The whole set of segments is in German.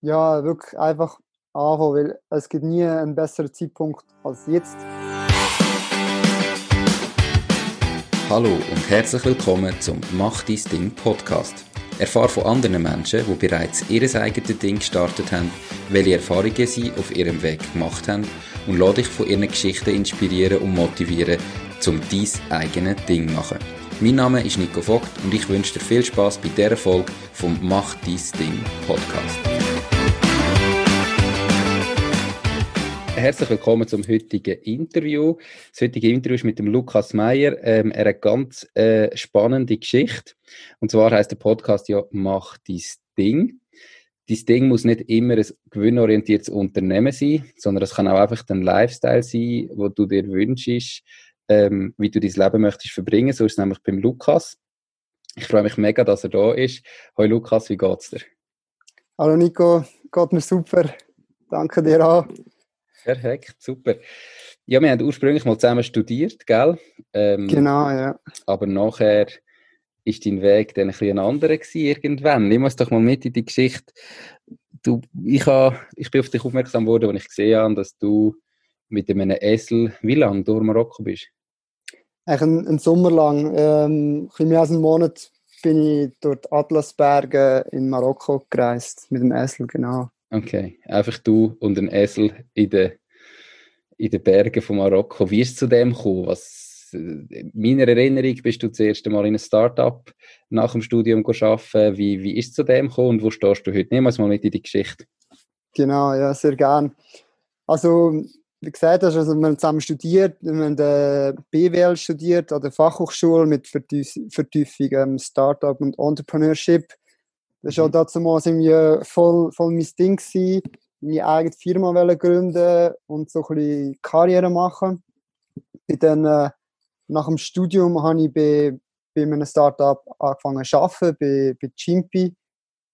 Ja, wirklich einfach anfangen, weil es gibt nie einen besseren Zeitpunkt als jetzt. Hallo und herzlich willkommen zum Mach dein Ding Podcast. Erfahre von anderen Menschen, die bereits ihr eigenes Ding gestartet haben, welche Erfahrungen sie auf ihrem Weg gemacht haben und lade dich von ihren Geschichten inspirieren und motivieren, um dein eigenes Ding zu machen. Mein Name ist Nico Vogt und ich wünsche dir viel Spaß bei dieser Folge vom Mach dein Ding Podcast. Herzlich willkommen zum heutigen Interview. Das heutige Interview ist mit dem Lukas Meyer. Ähm, er hat eine ganz äh, spannende Geschichte. Und zwar heißt der Podcast ja Mach dein Ding. Dein Ding muss nicht immer ein gewinnorientiertes Unternehmen sein, sondern es kann auch einfach ein Lifestyle sein, wo du dir wünschst, ähm, wie du dein Leben möchtest verbringen. So ist es nämlich beim Lukas. Ich freue mich mega, dass er da ist. Hallo Lukas, wie geht's dir? Hallo Nico, geht mir super. Danke dir auch. Perfekt, super. Ja, wir haben ursprünglich mal zusammen studiert, gell? Ähm, genau, ja. Aber nachher ist dein Weg dann ein bisschen anderer gewesen, irgendwann. Nimm uns doch mal mit in die Geschichte. Du, ich, ha, ich bin auf dich aufmerksam geworden, als ich gesehen habe, dass du mit einem Esel wie lange durch Marokko bist? Eigentlich einen, einen Sommer lang. Ähm, ein mehr als einen Monat bin ich durch die Atlasberge in Marokko gereist, mit dem Esel, genau. Okay, einfach du und ein Esel in den, in den Bergen von Marokko. Wie ist es zu dem gekommen? Was, in meiner Erinnerung bist du das erste Mal in einem Start-up nach dem Studium arbeiten. Wie, wie ist es zu dem gekommen und wo stehst du heute? Nehmen wir mal mit in die Geschichte. Genau, ja, sehr gern. Also wie gesagt hast, also wir haben zusammen studiert, wir haben äh, BWL studiert an der Fachhochschule mit Vertiefung ähm, Startup und Entrepreneurship. Das war mhm. auch damals irgendwie voll, voll mein Ding, gewesen, meine eigene Firma gründen und so ein bisschen Karriere machen. Und dann, äh, nach dem Studium habe ich bei, bei einem Startup angefangen zu arbeiten, bei, bei Chimpy.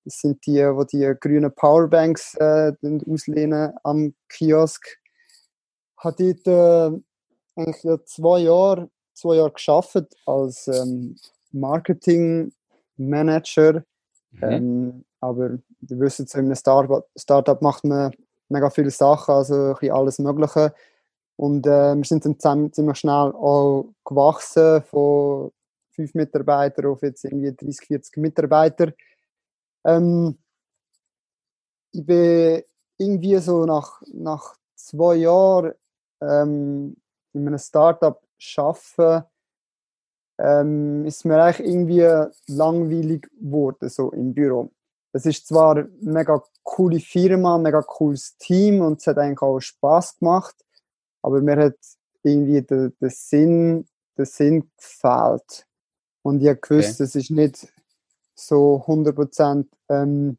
Das sind die, die die grünen Powerbanks äh, auslehnen am Kiosk habe dort äh, eigentlich zwei Jahre, zwei Jahre gearbeitet als ähm, Marketing Manager. Mhm. Ähm, aber du wisst, in einem Startup, macht man mega viele Sachen, also ein alles Mögliche. Und äh, wir sind dann ziemlich schnell auch gewachsen von fünf Mitarbeitern auf jetzt irgendwie 30, 40 Mitarbeiter. Ähm, ich bin irgendwie so nach, nach zwei Jahren ähm, in einem Startup arbeiten, ähm, ist mir eigentlich irgendwie langweilig geworden, so im Büro. Es ist zwar eine mega coole Firma, ein mega cooles Team und es hat eigentlich auch Spaß gemacht, aber mir hat irgendwie der, der Sinn, der Sinn gefehlt. Und ich habe gewusst, okay. es ist nicht so 100% ähm,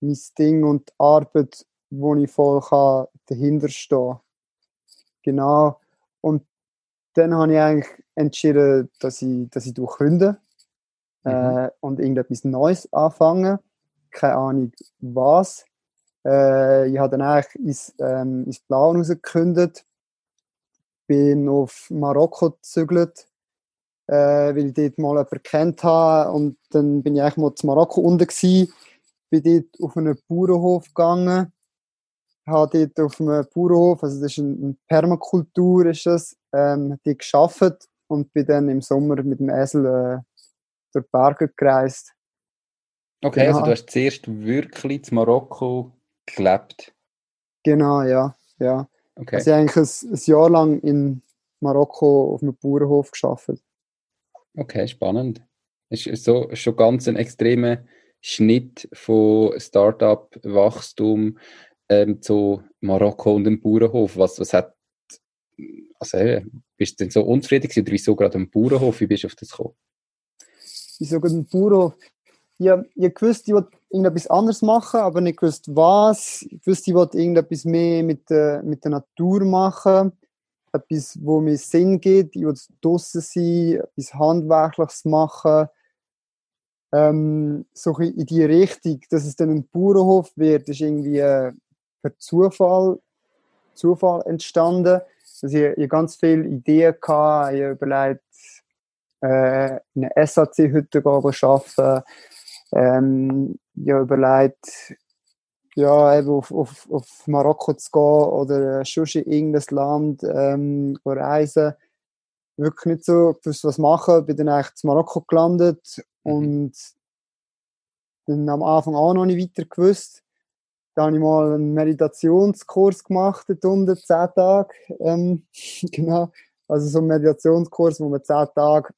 mein Ding und die Arbeit, wo ich voll kann dahinter stehen. Genau. Und dann habe ich eigentlich entschieden, dass ich, dass ich künde mhm. äh, und irgendetwas Neues anfangen. Keine Ahnung was. Äh, ich habe dann eigentlich ins, ähm, ins Blaue rausgekündigt. Bin auf Marokko gezügelt, äh, weil ich dort mal jemanden kennt habe. Und dann bin ich eigentlich mal zu Marokko unten gewesen. Bin dort auf einen Bauernhof gegangen habe dort auf einem Bauernhof, also das ist eine Permakultur, ist das, ähm, die geschafft und bin dann im Sommer mit dem Esel äh, durch die Berge gereist. Okay, genau. also du hast zuerst wirklich in Marokko gelebt? Genau, ja. ja. Okay. Also ich habe eigentlich ein, ein Jahr lang in Marokko auf einem Bauernhof geschafft. Okay, spannend. Es ist so schon ganz ein extremer Schnitt von Startup-Wachstum ähm, zu Marokko und dem Bauernhof? Was, was hat, also, äh, bist du denn so unzufrieden oder wieso gerade am Bauernhof? Wie bist du auf das gekommen? Wieso gerade am Bauernhof? Ja, ich wusste, ich wollte irgendetwas anderes machen, aber nicht gewusst, was. Ich wusste, ich wollte irgendetwas mehr mit der, mit der Natur machen. Etwas, wo mir Sinn gibt. Ich wollte draußen sein, etwas Handwerkliches machen. Ähm, so in die Richtung, dass es dann ein Bauernhof wird, ist irgendwie äh, per Zufall, Zufall entstanden. Also ich, ich ganz viele Ideen gehabt, ich habe überlegt, äh, in eine SAC-Hütte zu arbeiten. Ähm, ich habe überlegt, ja, eben auf, auf, auf Marokko zu gehen oder schon in irgendein Land ähm, reisen. Wirklich nicht so gewusst, was machen. Bin dann eigentlich in Marokko gelandet mhm. und dann am Anfang auch noch nicht weiter gewusst. Da habe ich mal einen Meditationskurs gemacht, dort unten, zehn Tage. Ähm, genau. Also so ein Meditationskurs, wo man zehn Tage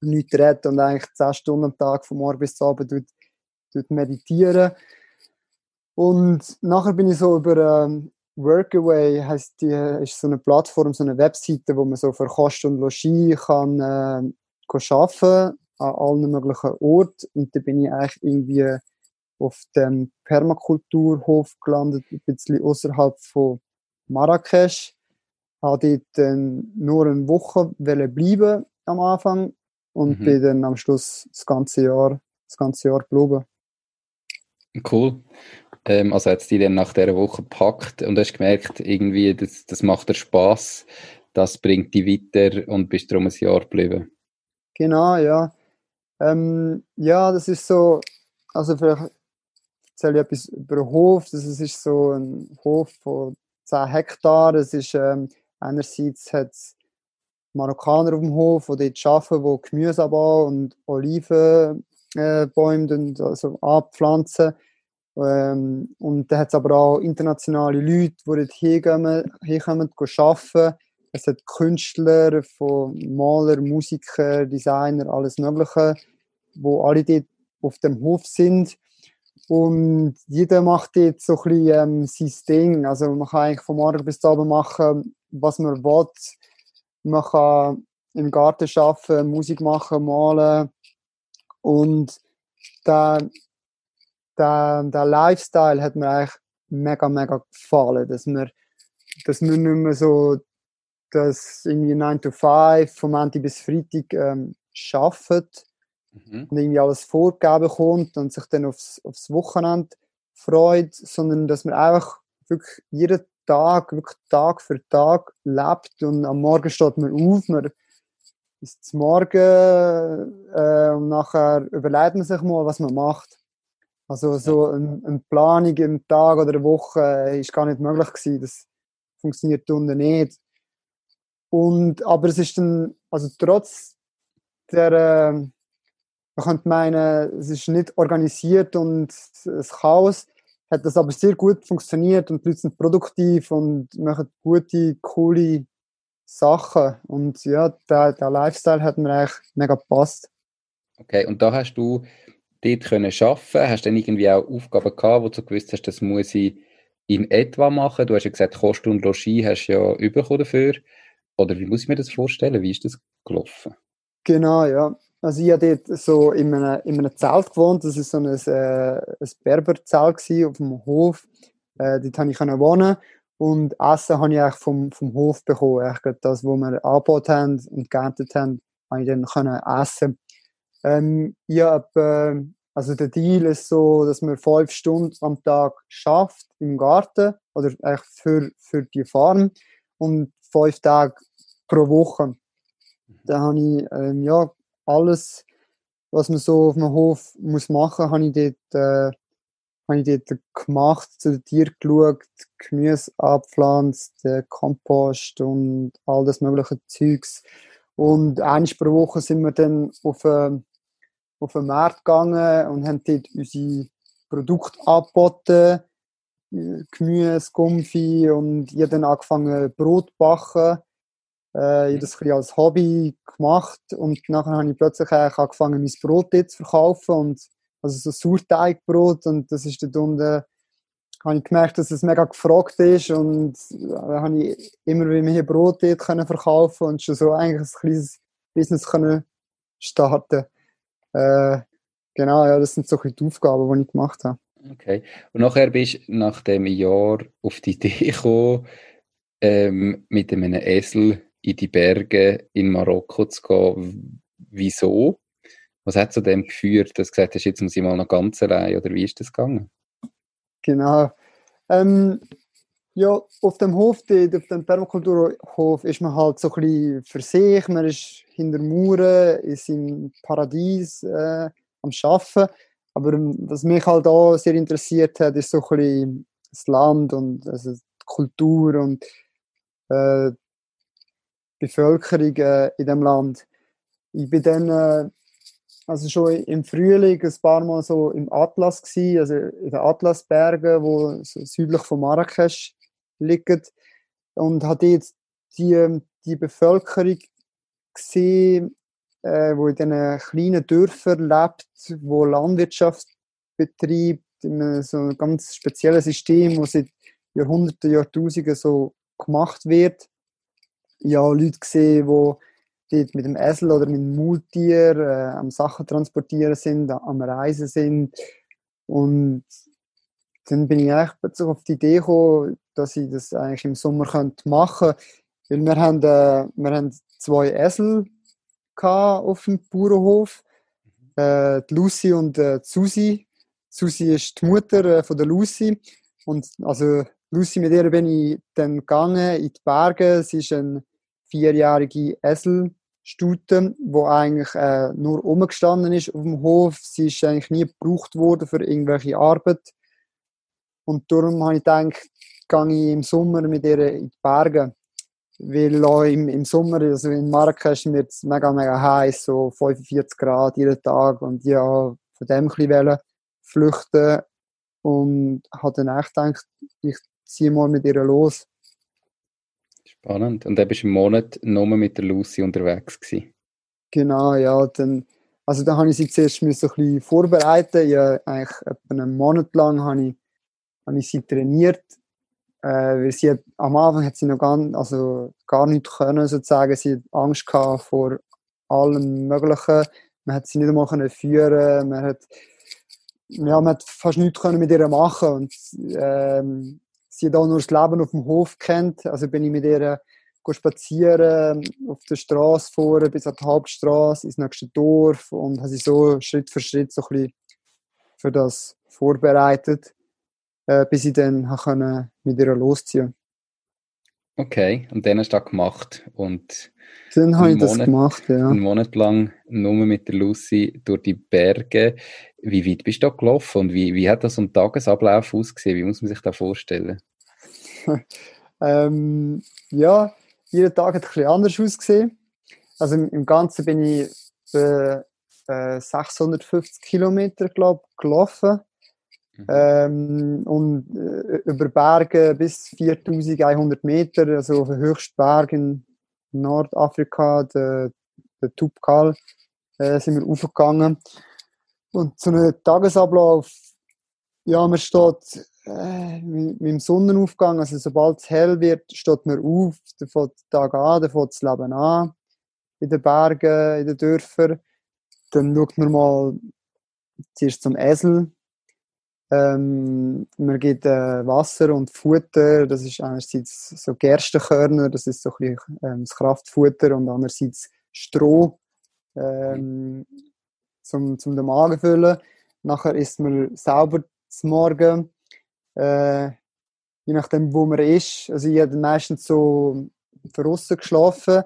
nichts redet und eigentlich zehn Stunden am Tag von morgen bis zum Abend tut, tut meditieren. Und nachher bin ich so über ähm, Workaway, heißt die, ist so eine Plattform, so eine Webseite, wo man so für Kost und Logis kann, äh, kann arbeiten an allen möglichen Orten. Und da bin ich eigentlich irgendwie auf dem Permakulturhof gelandet, ein bisschen außerhalb von Marrakesch. Habe dort dann nur eine Woche bleiben am Anfang und mhm. bin dann am Schluss das ganze Jahr, das ganze Jahr geblieben. Cool. Ähm, also hat es dich dann nach dieser Woche gepackt und hast gemerkt, irgendwie, das, das macht dir Spass, das bringt dich weiter und bist darum ein Jahr geblieben. Genau, ja. Ähm, ja, das ist so, also vielleicht erzähle ich etwas über den Hof. Das ist so ein Hof von 10 Hektar. Es ist, ähm, einerseits hat es Marokkaner auf dem Hof, die dort arbeiten, die Gemüse anbauen und Olivenbäume äh, also abpflanzen. Ähm, und da hat es aber auch internationale Leute, die dort hinkommen, hinkommen arbeiten. Es hat Künstler, von Maler, Musiker, Designer, alles Mögliche, wo alle dort auf dem Hof sind. Und jeder macht jetzt so ein bisschen ähm, sein Ding. Also man kann eigentlich von morgen bis Abend machen, was man will. Man kann im Garten arbeiten, Musik machen, malen. Und der, der, der Lifestyle hat mir eigentlich mega, mega gefallen. Dass man, dass man nicht mehr so das irgendwie 9 to 5 vom Montag bis Freitag ähm, arbeitet mhm. und irgendwie alles vorgegeben kommt und sich dann aufs, aufs Wochenende freut, sondern dass man einfach wirklich jeden Tag, wirklich Tag für Tag lebt und am Morgen steht man auf, man ist zum Morgen äh, und nachher überlegt man sich mal, was man macht. Also so eine, eine Planung im Tag oder eine Woche äh, ist gar nicht möglich gewesen. Das funktioniert unten nicht. Und, aber es ist dann, also trotz der, äh, man könnte meinen, es ist nicht organisiert und es Chaos, hat das aber sehr gut funktioniert und die Leute sind produktiv und machen gute, coole Sachen. Und ja, der, der Lifestyle hat mir eigentlich mega gepasst. Okay, und da hast du dort können arbeiten? Hast du dann irgendwie auch Aufgaben gehabt, wo du gewusst hast, das muss ich in etwa machen? Du hast ja gesagt, Kosten und Logis hast du ja bekommen dafür. Oder wie muss ich mir das vorstellen? Wie ist das gelaufen? Genau, ja. Also ich habe dort so in einem, in einem Zelt gewohnt. Das war so ein, äh, ein Berberzelt auf dem Hof. Äh, dort konnte ich wohnen. Und Essen habe ich eigentlich vom, vom Hof bekommen. Eigentlich das, was wir angebaut haben und geerntet haben, habe ich dann können essen. Ähm, ich habe, äh, also der Deal ist so, dass man fünf Stunden am Tag schafft im Garten oder eigentlich für, für die Farm und fünf Tage pro Woche. Mhm. Da habe ich ähm, ja, alles, was man so auf dem Hof muss machen, habe ich dort, äh, habe ich dort gemacht, zu den Tieren geschaut, Gemüse abpflanzt, äh, Kompost und all das mögliche Zeugs. Und einmal pro Woche sind wir dann auf, äh, auf den Markt gegangen und haben dort unsere Produkte angeboten. Gemüse, Gumpfi und ich habe dann angefangen Brot zu backen äh, ich habe das ein als Hobby gemacht und nachher habe ich plötzlich angefangen, mein Brot zu verkaufen und also so Sauerteigbrot und das ist dort unten habe ich gemerkt, dass es mega gefragt ist und da äh, habe ich immer wieder mehr Brot dort können verkaufen und schon so eigentlich ein kleines Business können starten. Äh, genau, ja, das sind so die Aufgaben, die ich gemacht habe. Okay. Und nachher bist du nach dem Jahr auf die Idee gekommen, ähm, mit einem Esel in die Berge in Marokko zu gehen. Wieso? Was hat zu dem geführt, dass du gesagt hast, jetzt muss ich mal noch ganz allein, oder wie ist das gegangen? Genau. Ähm, ja, auf dem Hof, auf dem Permakulturhof, ist man halt so ein bisschen für sich. Man ist hinter Mauern, ist im Paradies äh, am Arbeiten. Aber was mich halt auch sehr interessiert hat, ist so ein bisschen das Land und also die Kultur und äh, Bevölkerung äh, in dem Land. Ich bin dann äh, also schon im Frühling ein paar Mal so im Atlas gewesen, also in den Atlasbergen, wo so südlich von Marrakesch liegen und hatte jetzt die, die Bevölkerung gesehen, äh, wo in diesen kleinen Dörfern lebt, wo Landwirtschaft betreibt, in so einem ganz speziellen System, wo seit Jahrhunderten, Jahrtausenden so gemacht wird. Ja, Leute gesehen, die dort mit dem Esel oder mit dem Maultier äh, am Sachen transportieren sind, am Reisen sind. Und dann bin ich eigentlich auf die Idee gekommen, dass ich das eigentlich im Sommer machen könnte. Weil wir haben, äh, wir haben zwei Esel auf dem Bauernhof. Mhm. Äh, die Lucy und äh, die Susi. Susi ist die Mutter äh, von der Lucy. Und also Lucy, mit ihr bin ich dann gegangen in die Berge. Sie ist eine vierjährige Eselstute, die eigentlich äh, nur umgestanden ist auf dem Hof. Sie ist eigentlich nie gebraucht worden für irgendwelche Arbeit. Und darum habe ich gedacht, gehe ich im Sommer mit ihr in die Berge. Weil auch im, im Sommer, also in Marrakesch, wird es mega, mega heiß, so 45 Grad jeden Tag. Und ja, von dem ein bisschen flüchten. Und habe dann echt gedacht, ich ziehe mal mit ihr los. Spannend. Und dann bist du im Monat nur mit der Lucy unterwegs gewesen. Genau, ja. Dann, also da habe ich sie zuerst ein bisschen vorbereiten. Ja, eigentlich etwa einen Monat lang habe ich, habe ich sie trainiert äh, weil sie hat, am Anfang hat sie noch gar, also gar nicht können, sozusagen. Sie hat Angst gehabt vor allem Möglichen. Man hat sie nicht einmal können führen man hat, ja, man hat fast nichts können mit ihr machen und ähm, sie auch nur das Leben auf dem Hof kennt. Also bin ich mit ihr spazieren auf der Straße vor bis an die Hauptstraße ins nächste Dorf und habe sie so Schritt für Schritt so ein für das vorbereitet äh, bis ich dann können mit ihr losziehen Okay, und dann hast du das gemacht. Und dann habe ich Monat, das gemacht, ja. Einen Monat lang nur mit der Lucy durch die Berge. Wie weit bist du da gelaufen und wie, wie hat das so ein Tagesablauf ausgesehen? Wie muss man sich das vorstellen? ähm, ja, jeder Tag hat ein bisschen anders ausgesehen. Also im, im Ganzen bin ich äh, 650 Kilometer glaub, gelaufen. Mhm. Ähm, und äh, über Berge bis 4100 Meter, also auf den höchsten Berg in Nordafrika, der, der Tubkal, äh, sind wir aufgegangen. Und zu einem Tagesablauf, ja, man steht äh, mit, mit, dem Sonnenaufgang, also sobald es hell wird, steht man auf, dann fängt der Tag an, dann fängt das Leben an, in den Bergen, in den Dörfern. Dann schaut man mal zuerst zum Esel, ähm, man gibt äh, Wasser und Futter, das ist einerseits so Gerstenkörner, das ist so ein bisschen, ähm, das Kraftfutter und andererseits Stroh ähm, zum, zum den Magen füllen. Nachher isst man sauber zum Morgen, äh, je nachdem wo man ist. Also ich habe meistens so draussen geschlafen,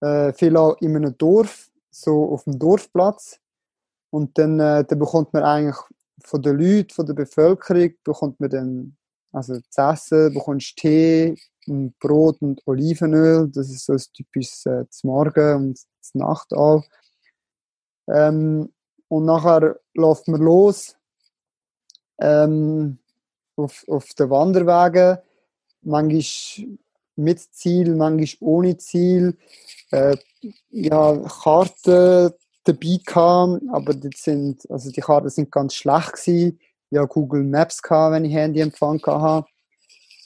äh, viel auch in einem Dorf, so auf dem Dorfplatz. Und dann, äh, dann bekommt man eigentlich von den Leuten, von der Bevölkerung bekommt man dann also zu essen, bekommst Tee, und Brot und Olivenöl. Das ist so ein typisches äh, zum Morgen und zur Nacht auch. Ähm, und nachher läuft man los ähm, auf, auf den Wanderwegen. Manchmal mit Ziel, manchmal ohne Ziel. Äh, ja, Karten dabei gehabt, aber die, sind, also die Karten sind ganz schlecht gewesen. Ich hatte Google Maps, gehabt, wenn ich Handyempfang hatte.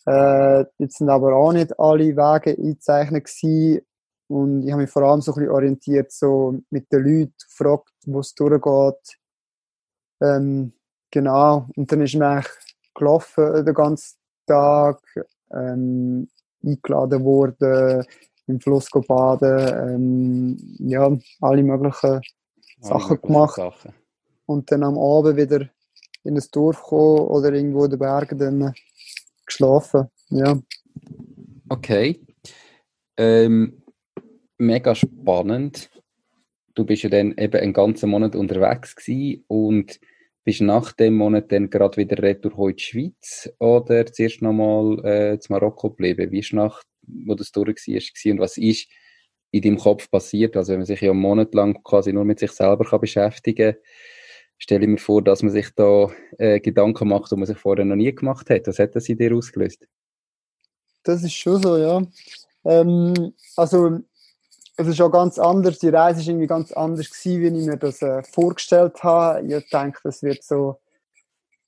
Äh, jetzt sind aber auch nicht alle Wege eingezeichnet gewesen. Und ich habe mich vor allem so ein bisschen orientiert, so mit den Leuten, gefragt, wo es durchgeht. Ähm, genau. Und dann ist eigentlich gelaufen den ganzen Tag, ähm, eingeladen worden, im Fluss baden, ähm, ja, alle möglichen Sachen gemacht. Sachen. Und dann am Abend wieder in das Dorf kommen oder irgendwo in den Bergen dann geschlafen. Ja. Okay. Ähm, mega spannend. Du bist ja dann eben einen ganzen Monat unterwegs gewesen und Bist nach dem Monat dann gerade wieder retour in die Schweiz oder zuerst nochmal äh, zu Marokko geblieben? Wie ist nach, wo das durch war und was ist in deinem Kopf passiert? Also wenn man sich ja einen Monat lang quasi nur mit sich selber kann beschäftigen kann, stelle ich mir vor, dass man sich da äh, Gedanken macht, die man sich vorher noch nie gemacht hat. Was hat das in dir ausgelöst? Das ist schon so, ja. Ähm, also es ist auch ganz anders. Die Reise ist irgendwie ganz anders gewesen, wie ich mir das äh, vorgestellt habe. Ich denke, das wird so,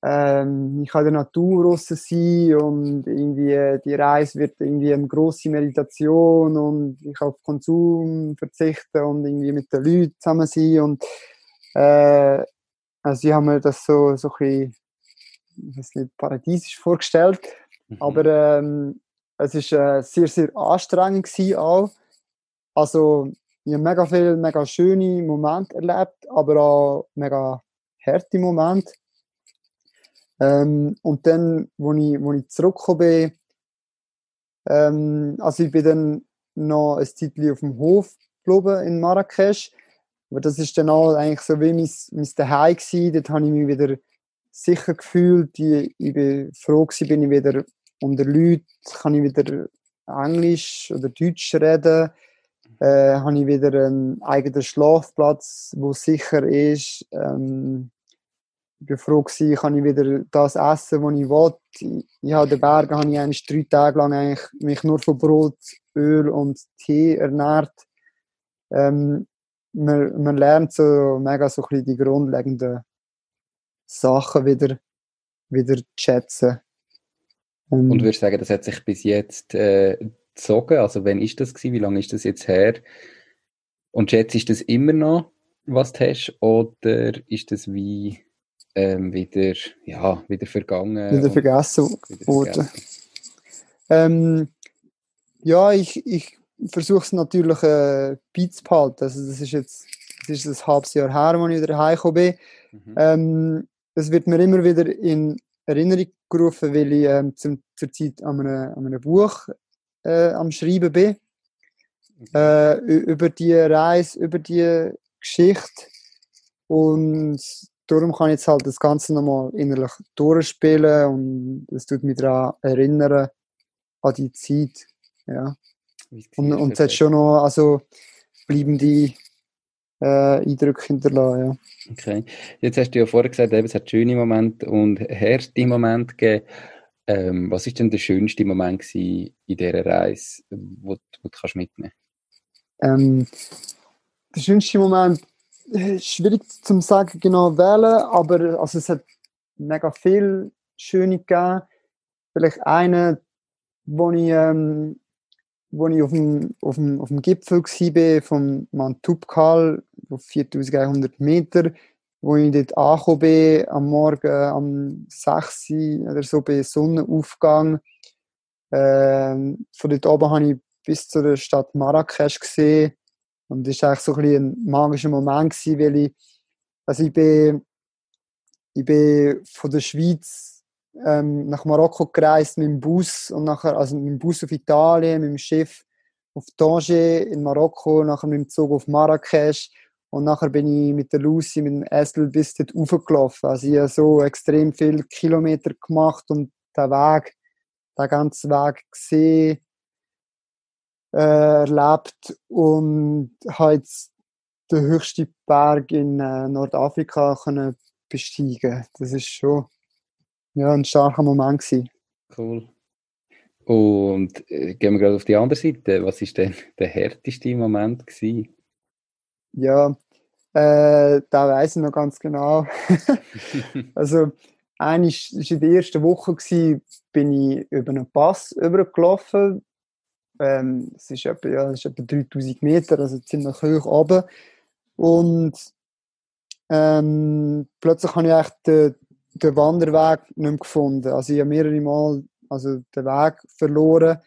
ähm, ich kann in der Natur raus sein und irgendwie äh, die Reise wird irgendwie eine grosse Meditation und ich auf Konsum verzichten und irgendwie mit den Leuten zusammen sein und äh, also ich habe mir das so, so ein bisschen, paradiesisch vorgestellt, mhm. aber ähm, es ist äh, sehr, sehr anstrengend gewesen auch also, ich habe mega viele, mega schöne Momente erlebt, aber auch mega harte Momente. Ähm, und dann, wo ich, wo ich zurückgekommen bin, ähm, also ich bin dann noch ein Zeitchen auf dem Hof geblieben in Marrakesch. Aber das ist dann auch eigentlich so wie mein, mein Daheim gewesen. Dort habe ich mich wieder sicher gefühlt. Ich, ich bin froh gewesen, bin ich wieder unter Leuten, kann ich wieder Englisch oder Deutsch reden äh, habe ich wieder einen eigenen Schlafplatz, wo sicher ist. Ähm, war froh, gewesen, kann ich wieder das essen, was ich will. Ich, ich habe den Bergen habe ich eigentlich drei Tage lang eigentlich mich nur von Brot, Öl und Tee ernährt. Ähm, man, man lernt so mega so ein die grundlegenden Sachen wieder, wieder zu schätzen. Ähm, und würdest sagen, das hat sich bis jetzt äh, gezogen? Also wann ist das gewesen? Wie lange ist das jetzt her? Und schätzt ist das immer noch, was du hast? Oder ist das wie ähm, wieder, ja, wieder vergangen? Wieder vergessen worden. Ähm, ja, ich, ich versuche es natürlich äh, beizubehalten. Also das ist jetzt das ist ein halbes Jahr her, als ich wieder heimgekommen bin. Mhm. Ähm, das wird mir immer wieder in Erinnerung gerufen, weil ich ähm, zum, zur Zeit an einem, an einem Buch äh, am Schreiben bin. Äh, über die Reise, über die Geschichte. Und darum kann ich jetzt halt das Ganze nochmal innerlich durchspielen und es tut mich daran erinnern, an die Zeit. Ja. Und, und es hat schon noch also, bleibende äh, Eindrücke hinterlassen. Ja. Okay. Jetzt hast du ja vorher gesagt, eben, es hat schöne Momente und harte Momente gegeben. Ähm, was ist denn der schönste Moment in dieser Reise, wo, wo du kannst mitnehmen ähm, Der schönste Moment schwierig zu sagen, genau wählen, aber also es hat mega viel schöne gegeben. Vielleicht eine, wo ich, ähm, wo ich auf dem, auf dem, auf dem Gipfel war, vom Mount Tubkal, auf 4100 Meter wo ich dort angekommen bin, am Morgen um 6 Uhr oder so bei Sonnenaufgang. Ähm, von dort oben habe ich bis zur Stadt Marrakesch gesehen. Und das war eigentlich so ein, magischer Moment, gewesen, weil ich, also ich bin, ich bin von der Schweiz ähm, nach Marokko gereist mit dem Bus und nachher, also mit dem Bus auf Italien, mit dem Schiff auf Tanger in Marokko, nachher mit dem Zug auf Marrakesch und nachher bin ich mit der Lucy, mit dem Esel bis dort raufgelaufen. Also ich habe so extrem viele Kilometer gemacht und den Weg, den ganzen Weg gesehen, erlebt und habe jetzt den höchsten Berg in äh, Nordafrika können besteigen. Das ist schon ja, ein starker Moment gewesen. Cool. Und äh, gehen wir gerade auf die andere Seite. Was ist denn der härteste Moment gewesen? Ja, äh, da weiß ich noch ganz genau. also, eigentlich war in der ersten Woche, gewesen, bin ich über einen Pass übergelaufen. Ähm, es ist etwa, ja, es ist etwa 3000 Meter, also ziemlich hoch oben. Und ähm, plötzlich habe ich echt den, den Wanderweg nicht mehr gefunden. Also ich habe mehrere Mal also den Weg verloren.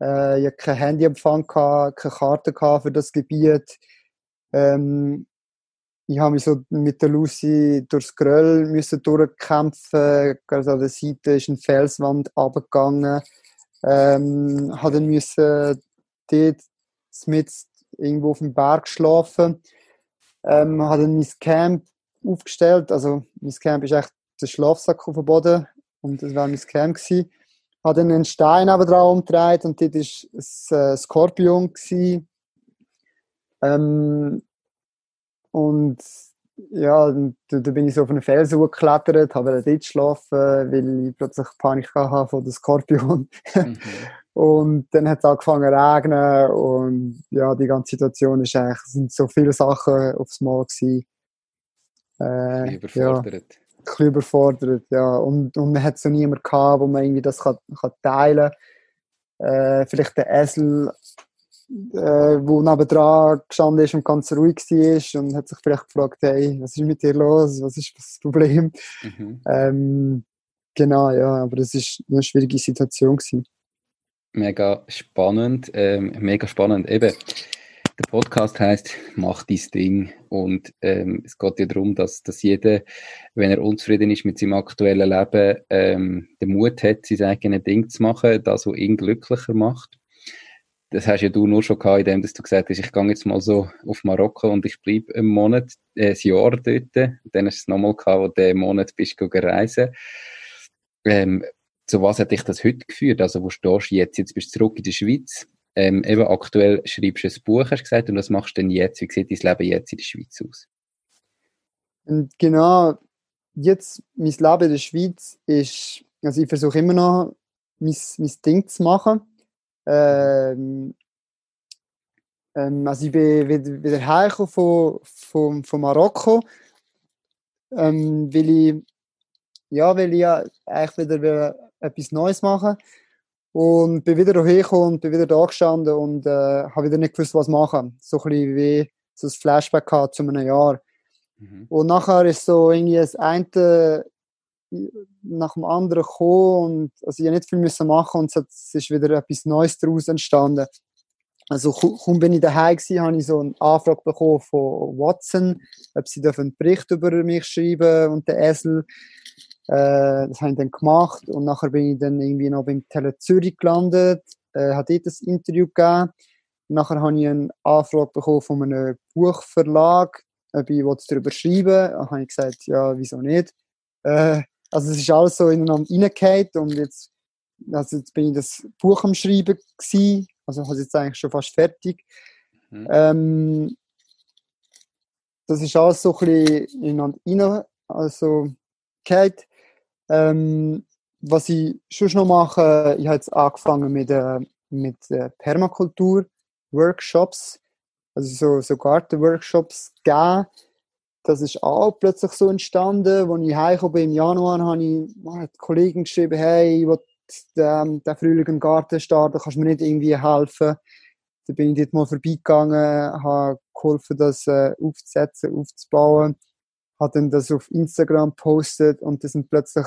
Äh, ich hatte kein Handyempfang, keine Karte für das Gebiet. Ähm, ich habe mich so mit der Lucy durchs Gröll müssen durchkämpfen. An der Seite ist eine Felswand abgegangen. Ähm, habe dann müssen dort mit irgendwo auf dem Berg schlafen. Ähm, habe dann mein Camp aufgestellt. Also mein Camp ist echt der Schlafsack auf dem Boden und das war mein Camp gewesen. Habe dann einen Stein aber dran umgedreht und dort war ein äh, Skorpion. Ähm, und ja, da, da, bin ich so auf einen Felsen geklettert, habe dort schlafen, weil ich plötzlich Panik hatte von dem Skorpion. Mhm. und dann hat es angefangen zu regnen und ja, die ganze Situation ist eigentlich, sind so viele Sachen aufs Mal gewesen. Äh, überfordert. Ja, ein bisschen überfordert, ja. Und, und man hat so niemanden gehabt, wo man irgendwie das kann, kann teilen kann. Äh, vielleicht der Esel äh, wo nebendran gestanden ist und ganz ruhig war und hat sich vielleicht gefragt, hey, was ist mit dir los, was ist das Problem? Mhm. Ähm, genau, ja, aber das ist eine schwierige Situation gewesen. Mega spannend, ähm, mega spannend. Eben, der Podcast heißt Mach dein Ding und ähm, es geht ja darum, dass, dass jeder, wenn er unzufrieden ist mit seinem aktuellen Leben, ähm, den Mut hat, sein eigenes Ding zu machen, das, was ihn glücklicher macht das hast ja du nur schon gehabt, indem du gesagt hast, ich gehe jetzt mal so auf Marokko und ich bleibe einen Monat, äh, ein Jahr dort. Dann hast du es nochmal gehabt, wo du Monat bist reisen. Ähm, zu was hat dich das heute geführt? Also, wo stehst du jetzt? Jetzt bist du zurück in der Schweiz. Ähm, eben aktuell schreibst du ein Buch, hast du gesagt, und was machst du denn jetzt? Wie sieht dein Leben jetzt in der Schweiz aus? Und genau, jetzt, mein Leben in der Schweiz ist, also ich versuche immer noch, mein, mein Ding zu machen ähm, ähm, also ich bin wieder, wieder heimgekommen von, von, von Marokko, ähm, weil ich ja, weil ich ja eigentlich wieder etwas Neues machen und bin wieder hergekommen und bin wieder da gestanden und äh, habe wieder nicht gewusst, was machen. So ein bisschen wie so ein Flashback zu einem Jahr. Mhm. Und nachher ist so irgendwie das eine nach dem anderen gekommen und also ich nicht viel müssen machen und es ist wieder etwas Neues daraus entstanden. Also kaum bin ich daheim gewesen, habe ich so eine Anfrage bekommen von Watson, ob sie einen Bericht über mich schreiben und den Esel. Äh, das habe ich dann gemacht und nachher bin ich dann irgendwie noch beim Tele Zürich gelandet, äh, habe dort ein Interview gegeben. Nachher habe ich eine Anfrage bekommen von einem Buchverlag, ob ich darüber schreiben will. Dann habe ich gesagt, ja, wieso nicht. Äh, also es ist alles so ineinander reingefallen und jetzt, also jetzt bin ich das Buch am Schreiben gewesen, also habe es jetzt eigentlich schon fast fertig. Mhm. Ähm, das ist alles so ein bisschen ineinander rein, also. Ähm, was ich schon noch mache, ich habe jetzt angefangen mit, äh, mit äh, Permakultur-Workshops, also so, so Garten-Workshops gegeben das ist auch plötzlich so entstanden. Als ich heimgekommen bin im Januar, habe ich mal Kollegen geschrieben, hey, ich will den, den Frühling im Garten starten, kannst du mir nicht irgendwie helfen? Da bin ich dort mal vorbeigegangen, habe geholfen, das äh, aufzusetzen, aufzubauen, habe dann das auf Instagram gepostet und da sind plötzlich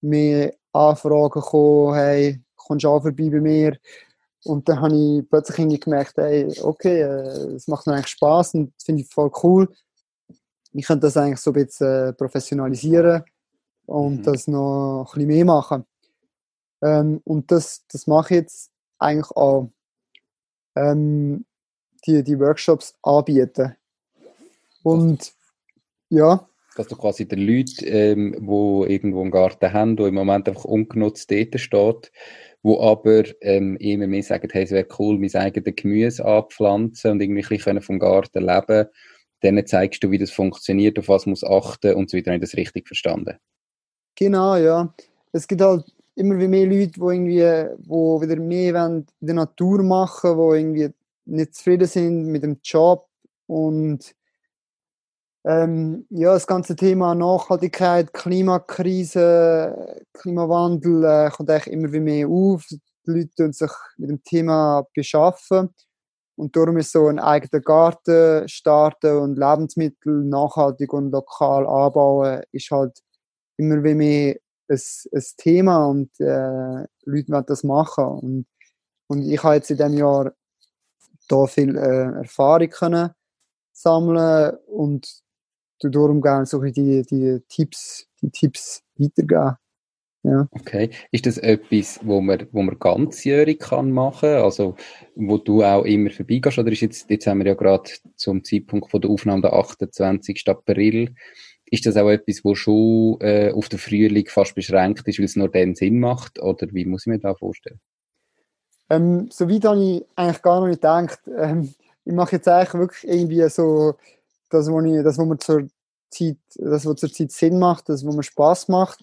mehr Anfragen gekommen, hey, kommst du auch vorbei bei mir? Und dann habe ich plötzlich gemerkt, hey, okay, äh, es macht mir eigentlich Spaß und finde ich voll cool ich könnte das eigentlich so ein bisschen äh, professionalisieren und mhm. das noch ein bisschen mehr machen. Ähm, und das, das mache ich jetzt eigentlich auch. Ähm, die, die Workshops anbieten. Und ja. Dass du quasi den Leuten, ähm, die irgendwo einen Garten haben, der im Moment einfach ungenutzt dort steht, wo aber ähm, immer mehr sagen, hey, es wäre cool, mein eigenes Gemüse anpflanzen und irgendwie ein bisschen vom Garten leben können denen zeigst du, wie das funktioniert, auf was muss achten und so weiter. Habe ich das richtig verstanden? Genau, ja. Es gibt halt immer mehr Leute, die irgendwie, wo wieder mehr in der Natur machen, die irgendwie nicht zufrieden sind mit dem Job und ähm, ja, das ganze Thema Nachhaltigkeit, Klimakrise, Klimawandel äh, kommt eigentlich immer mehr auf. Die Leute tun sich mit dem Thema beschaffen und darum ist so ein eigener Garten starten und Lebensmittel nachhaltig und lokal anbauen, ist halt immer mehr ein, ein Thema und äh, Leute wollen das machen. Und, und ich habe jetzt in diesem Jahr da viel äh, Erfahrung können sammeln und darum gerne so die, die Tipps, die Tipps weitergeben. Ja. Okay. Ist das etwas, wo man, wo man ganzjährig kann machen kann? Also, wo du auch immer vorbeigehst? Oder ist jetzt, jetzt haben wir ja gerade zum Zeitpunkt von der Aufnahme der 28. April. ist das auch etwas, wo schon äh, auf den Frühling fast beschränkt ist, weil es nur dann Sinn macht? Oder wie muss ich mir das vorstellen? Ähm, so weit habe ich eigentlich gar noch nicht gedacht. Ähm, ich mache jetzt eigentlich wirklich irgendwie so das, was, ich, das, was zur Zeit, das, was zur Zeit Sinn macht, das, was mir Spaß macht.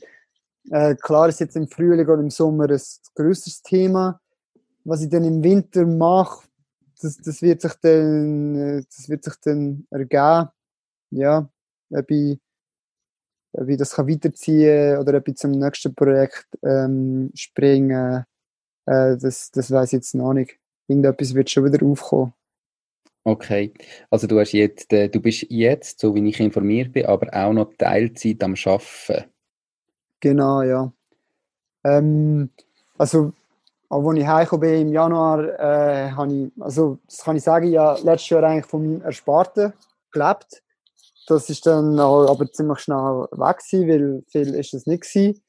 Äh, klar ist jetzt im Frühling oder im Sommer ein größeres Thema. Was ich dann im Winter mache, das, das, wird sich dann, äh, das wird sich dann ergeben. Ja, ob ich, ob ich das kann weiterziehen oder ob ich zum nächsten Projekt ähm, springen äh, das, das weiß ich jetzt noch nicht. Irgendetwas wird schon wieder aufkommen. Okay, also du hast jetzt, äh, du bist jetzt, so wie ich informiert bin, aber auch noch Teilzeit am Schaffen. Genau, ja. Ähm, also, auch als ich heimgekommen bin im Januar, äh, habe ich, also das kann ich sagen, ja letztes Jahr eigentlich von meinem Ersparten gelebt. Das ist dann aber ziemlich schnell weg gewesen, weil viel ist es nicht gewesen.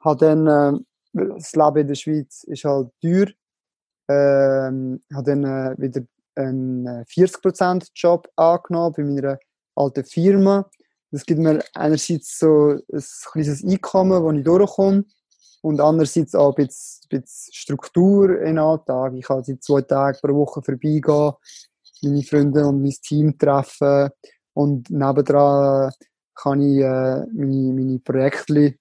Habe dann äh, das Leben in der Schweiz ist halt teuer. Ähm, habe dann äh, wieder einen 40% äh, angenommen bei meiner alten Firma. Das gibt mir einerseits so ein kleines Einkommen, wo ich durchkomme und andererseits auch ein bisschen, ein bisschen Struktur in den Alltag. Ich kann seit zwei Tagen pro Woche vorbeigehen, meine Freunde und mein Team treffen und nebendran kann ich äh, meine, meine Projekte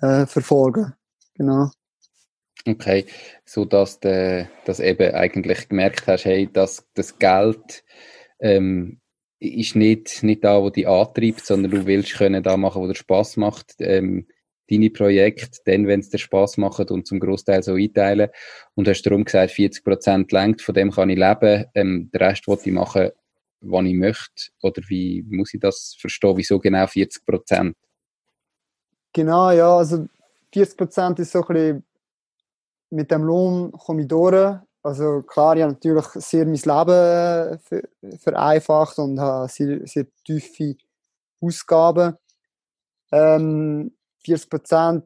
äh, verfolgen. Genau. Okay, so dass du eben eigentlich gemerkt hast, hey, dass das Geld ähm, ist nicht, nicht da, wo die antreibt, sondern du willst können da machen, wo dir Spaß macht. Ähm, deine Projekte, dann, wenn es dir Spaß macht und zum Großteil so einteilen. Und hast darum gesagt, 40 Prozent längt, von dem kann ich leben. Ähm, den Rest will ich machen, wann ich möchte. Oder wie muss ich das verstehen? Wieso genau 40 Prozent? Genau, ja, also 40 Prozent ist so ein bisschen, mit dem Lohn komme ich durch. Also klar, ich habe natürlich sehr mein Leben vereinfacht und habe sehr, sehr tiefe Ausgaben. Ähm, 40 Prozent,